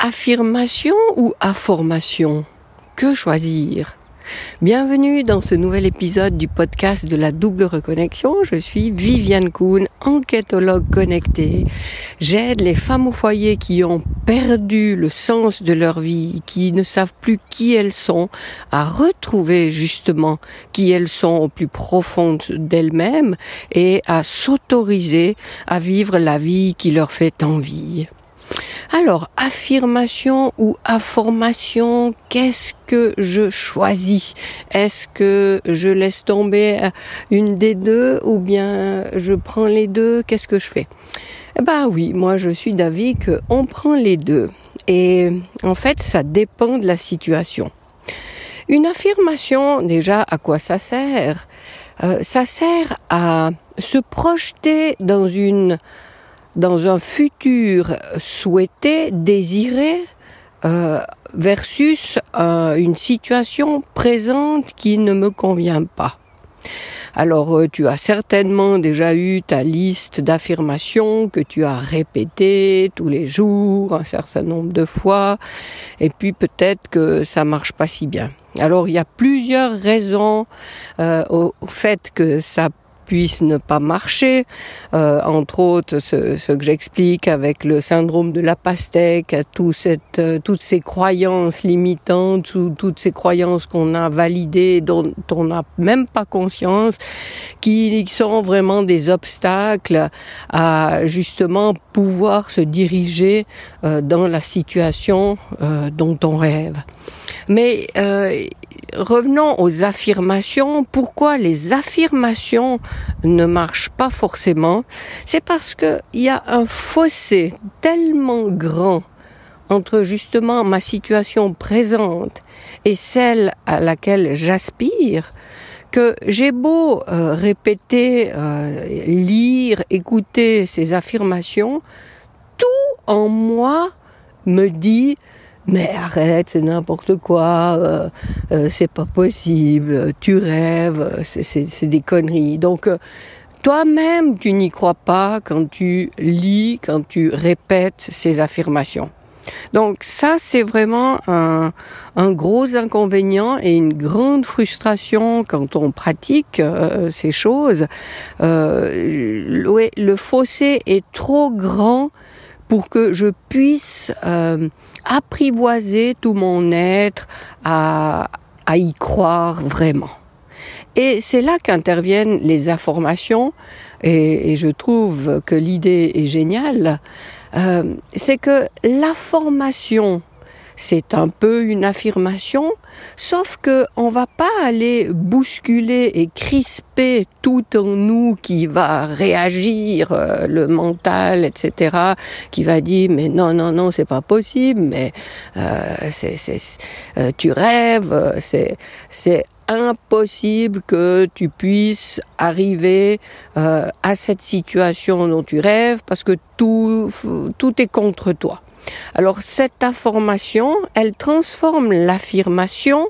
Affirmation ou affirmation? Que choisir? Bienvenue dans ce nouvel épisode du podcast de la double reconnexion. Je suis Viviane Kuhn, enquêtologue connectée. J'aide les femmes au foyer qui ont perdu le sens de leur vie, qui ne savent plus qui elles sont, à retrouver justement qui elles sont au plus profond d'elles-mêmes et à s'autoriser à vivre la vie qui leur fait envie. Alors, affirmation ou affirmation, qu'est-ce que je choisis? Est-ce que je laisse tomber une des deux ou bien je prends les deux? Qu'est-ce que je fais? Ben oui, moi je suis d'avis qu'on prend les deux. Et en fait, ça dépend de la situation. Une affirmation, déjà, à quoi ça sert? Euh, Ça sert à se projeter dans une dans un futur souhaité, désiré, euh, versus euh, une situation présente qui ne me convient pas. Alors euh, tu as certainement déjà eu ta liste d'affirmations que tu as répétées tous les jours un certain nombre de fois et puis peut-être que ça marche pas si bien. Alors il y a plusieurs raisons au, au, fait que ça puisse ne pas marcher, euh, entre autres ce, ce que j'explique avec le syndrome de la pastèque, tout cette, euh, toutes ces croyances limitantes, ou toutes ces croyances qu'on a validées, dont on n'a même pas conscience, qui sont vraiment des obstacles à justement pouvoir se diriger euh, dans la situation euh, dont on rêve. Mais euh, revenons aux affirmations. Pourquoi les affirmations ne marchent pas forcément C'est parce qu'il y a un fossé tellement grand entre justement ma situation présente et celle à laquelle j'aspire que j'ai beau euh, répéter, euh, lire, écouter ces affirmations, tout en moi me dit mais arrête, c'est n'importe quoi, euh, euh, c'est pas possible, tu rêves, c'est des conneries. Donc euh, toi-même, tu n'y crois pas quand tu lis, quand tu répètes ces affirmations. Donc ça, c'est vraiment un, un, gros inconvénient et une grande frustration quand on pratique ces choses. le, le fossé est trop grand pour que je puisse euh, apprivoiser tout mon être à, y croire vraiment. Et c'est là qu'interviennent les informations, et, et, je trouve que l'idée est géniale, euh, c'est que la formation c'est un peu une affirmation, sauf que on va pas aller bousculer et crisper tout en nous qui va réagir, euh, le mental, etc., qui va dire mais non non non c'est pas possible, mais euh, c'est c'est euh, tu rêves, c'est c'est impossible que tu puisses arriver euh, à cette situation dont tu rêves parce que tout tout est contre toi. Alors cette information, elle transforme l'affirmation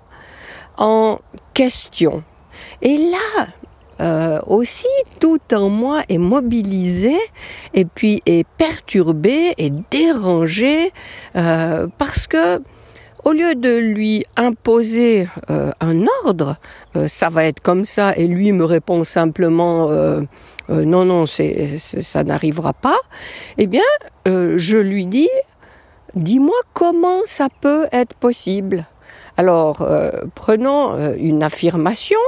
en question. Et là, euh, aussi, tout en moi est mobilisé et puis est perturbé et dérangé euh, parce que au lieu de lui imposer euh, un ordre, euh, ça va être comme ça, et lui me répond simplement euh, euh non non, ça n'arrivera pas. Eh bien, je lui dis dis-moi comment ça peut être possible. Alors, euh, prenons euh, une affirmation.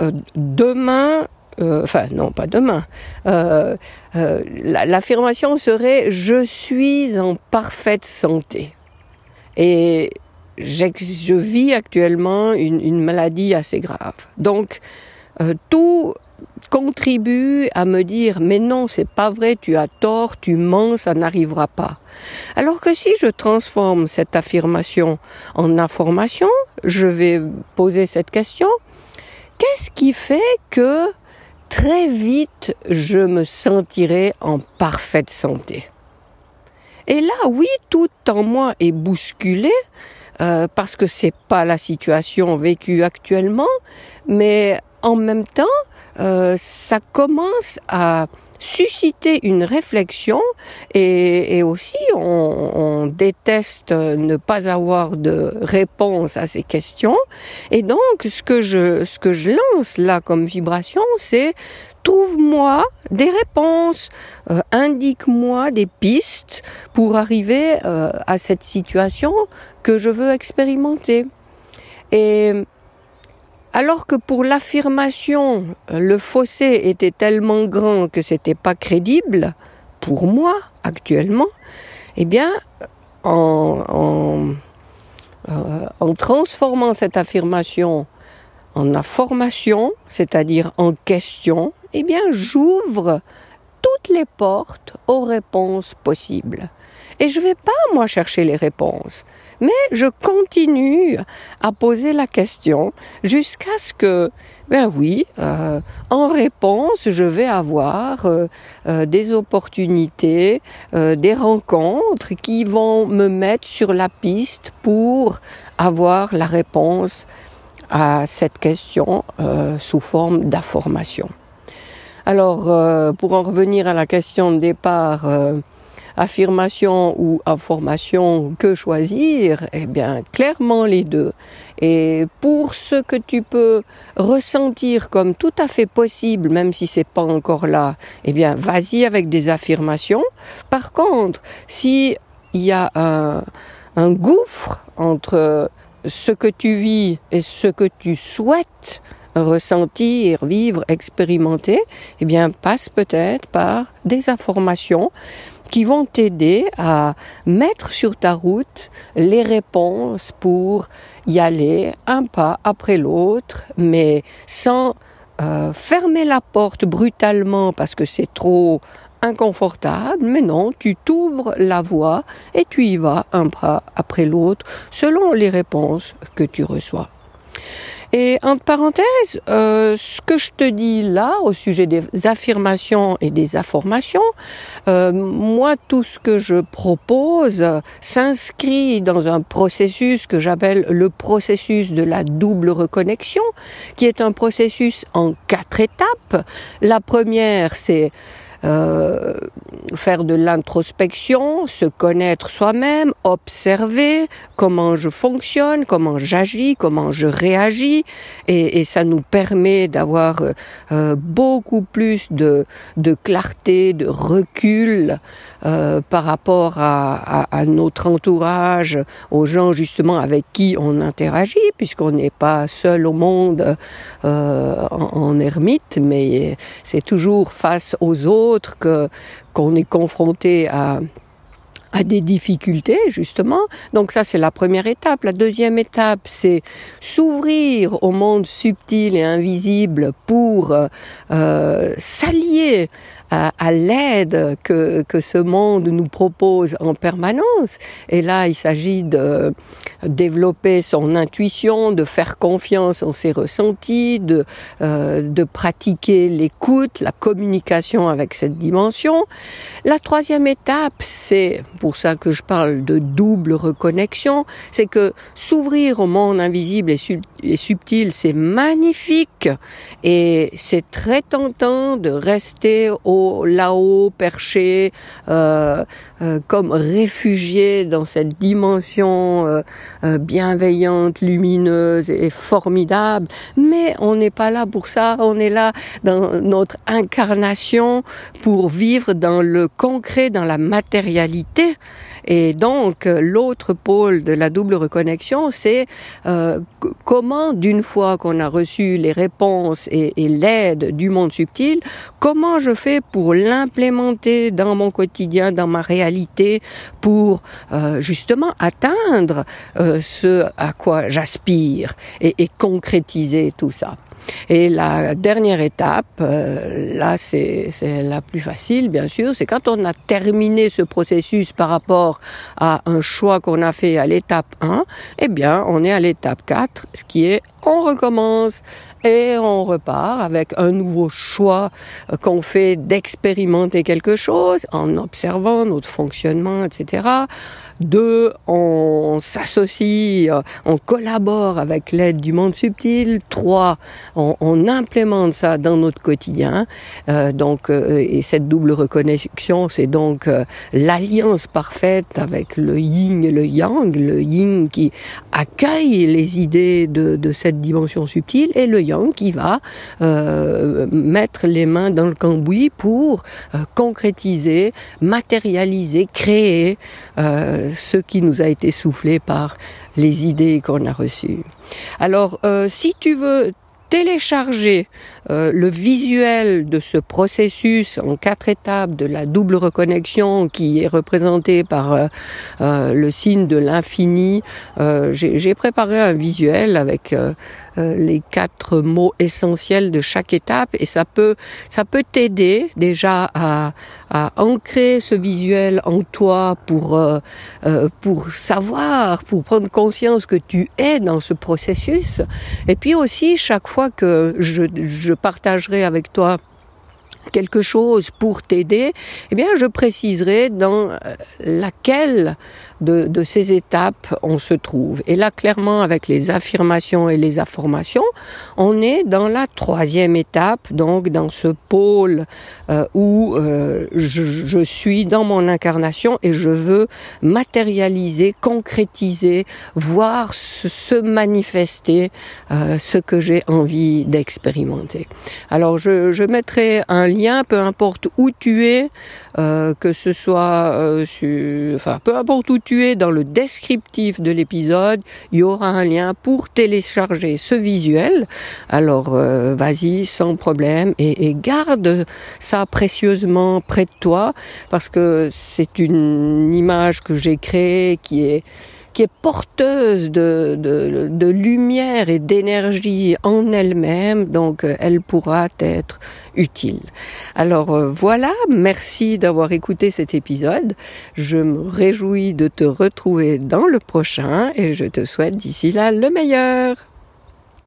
Euh, demain, enfin non, pas demain. L'affirmation serait je suis en parfaite santé. Et je vis actuellement une, maladie assez grave. Donc, tout contribue à me dire mais non, c'est pas vrai, tu as tort, tu mens, ça n'arrivera pas. Alors que si je transforme cette affirmation en information, je vais poser cette question qu'est-ce qui fait que très vite je me sentirai en parfaite santé? Et là, oui, tout en moi est bousculé. Euh, parce que c'est pas la situation vécue actuellement, mais en même temps, euh, ça commence à susciter une réflexion et, aussi on, déteste ne pas avoir de réponse à ces questions et donc ce que je ce que je lance là comme vibration c'est trouve-moi des réponses, euh, indique-moi des pistes pour arriver euh, à cette situation que je veux expérimenter. Et alors que pour l'affirmation, le fossé était tellement grand que c'était pas crédible, pour moi, actuellement, eh bien, en, euh, transformant cette affirmation en affirmation, c'est-à-dire en question, eh bien, j'ouvre toutes les portes aux réponses possibles. Et je ne vais pas, moi, chercher les réponses. Mais je continue à poser la question jusqu'à ce que, ben oui, euh, en réponse, je vais avoir euh, euh, des opportunités, des rencontres qui vont me mettre sur la piste pour avoir la réponse à cette question sous forme d'information. Alors, pour en revenir à la question de départ, affirmation ou information, que choisir Eh bien, clairement les deux. Et pour ce que tu peux ressentir comme tout à fait possible, même si c'est pas encore là, eh bien, vas-y avec des affirmations. Par contre, si il y a un, un gouffre entre ce que tu vis et ce que tu souhaites ressentir, vivre, expérimenter, eh bien, passe peut-être par des informations qui vont t'aider à mettre sur ta route les réponses pour y aller un pas après l'autre, mais sans euh, fermer la porte brutalement parce que c'est trop inconfortable, mais non, tu t'ouvres la voie et tu y vas un pas après l'autre selon les réponses que tu reçois. Et en parenthèse, euh, ce que je te dis là au sujet des affirmations et des informations, euh, moi tout ce que je propose s'inscrit dans un processus que j'appelle le processus de la double reconnexion, qui est un processus en quatre étapes. La première, c'est euh, faire de l'introspection, se connaître soi-même, observer comment je fonctionne, comment j'agis, comment je réagis, et, et ça nous permet d'avoir euh, beaucoup plus de, de, clarté, de recul euh, par rapport à, à, à, notre entourage, aux gens justement avec qui on interagit, puisqu'on n'est pas seul au monde euh, en, en ermite, mais c'est toujours face aux autres qu'on est confronté à à des difficultés justement. Donc ça c'est la première étape. La deuxième étape c'est s'ouvrir au monde subtil et invisible pour euh, s'allier à, l'aide que, que ce monde nous propose en permanence. Et là, il s'agit de développer son intuition, de faire confiance en ses ressentis, de, euh, de pratiquer l'écoute, la communication avec cette dimension. La troisième étape, c'est pour ça que je parle de double reconnexion, c'est que s'ouvrir au monde invisible et, et subtil, c'est magnifique et c'est très tentant de rester au là-haut, perché, euh, euh, comme réfugié dans cette dimension euh, bienveillante, lumineuse et formidable. Mais on n'est pas là pour ça, on est là dans notre incarnation pour vivre dans le concret, dans la matérialité. Et donc, l'autre pôle de la double reconnexion, c'est euh, comment, d'une fois qu'on a reçu les réponses et, l'aide du monde subtil, comment je fais pour l'implémenter dans mon quotidien, dans ma réalité, pour euh, justement atteindre euh, ce à quoi j'aspire et concrétiser tout ça. Et la dernière étape, euh, là c'est la plus facile bien sûr, c'est quand on a terminé ce processus par rapport à un choix qu'on a fait à l'étape 1, eh bien on est à l'étape 4, ce qui est on recommence et on repart avec un nouveau choix euh, qu'on fait d'expérimenter quelque chose en observant notre fonctionnement, etc. Deux, on s'associe, euh, on collabore avec l'aide du monde subtil. Trois, on, on, implémente ça dans notre quotidien. Euh, donc, euh, et cette double reconnexion, c'est donc euh, l'alliance parfaite avec le yin et le yang. Le yin qui accueille les idées de, de cette dimension subtile et le yang qui va mettre les mains dans le cambouis pour concrétiser, matérialiser, créer ce qui nous a été soufflé par les idées qu'on a reçues. Alors, euh, si tu veux télécharger euh, le visuel de ce processus en quatre étapes de la double reconnexion qui est représenté par euh, le signe de l'infini, j'ai préparé un visuel avec les quatre mots essentiels de chaque étape. Et ça peut ça peut t'aider déjà à, à ancrer ce visuel en toi pour euh, euh, pour savoir pour prendre conscience que tu es dans ce processus. Et puis aussi chaque fois que je, je partagerai avec toi quelque chose pour t'aider, eh bien, je préciserai dans laquelle de, de, ces étapes on se trouve. Et là, clairement, avec les affirmations et les informations, on est dans la troisième étape, donc dans ce pôle euh, où euh, je, je, suis dans mon incarnation et je veux matérialiser, concrétiser, voir se, se manifester euh, ce que j'ai envie d'expérimenter. Alors, je, je mettrai un lien, peu importe où tu es, euh, que ce soit, euh, enfin, peu importe où tu es dans le descriptif de l'épisode, il y aura un lien pour télécharger ce visuel. Alors, euh, vas-y, sans problème, et, garde ça précieusement près de toi, parce que c'est une image que j'ai créée qui est qui est porteuse de, de, lumière et d'énergie en elle-même, donc euh, elle pourra être utile. Alors euh, voilà, merci d'avoir écouté cet épisode. Je me réjouis de te retrouver dans le prochain et je te souhaite d'ici là le meilleur.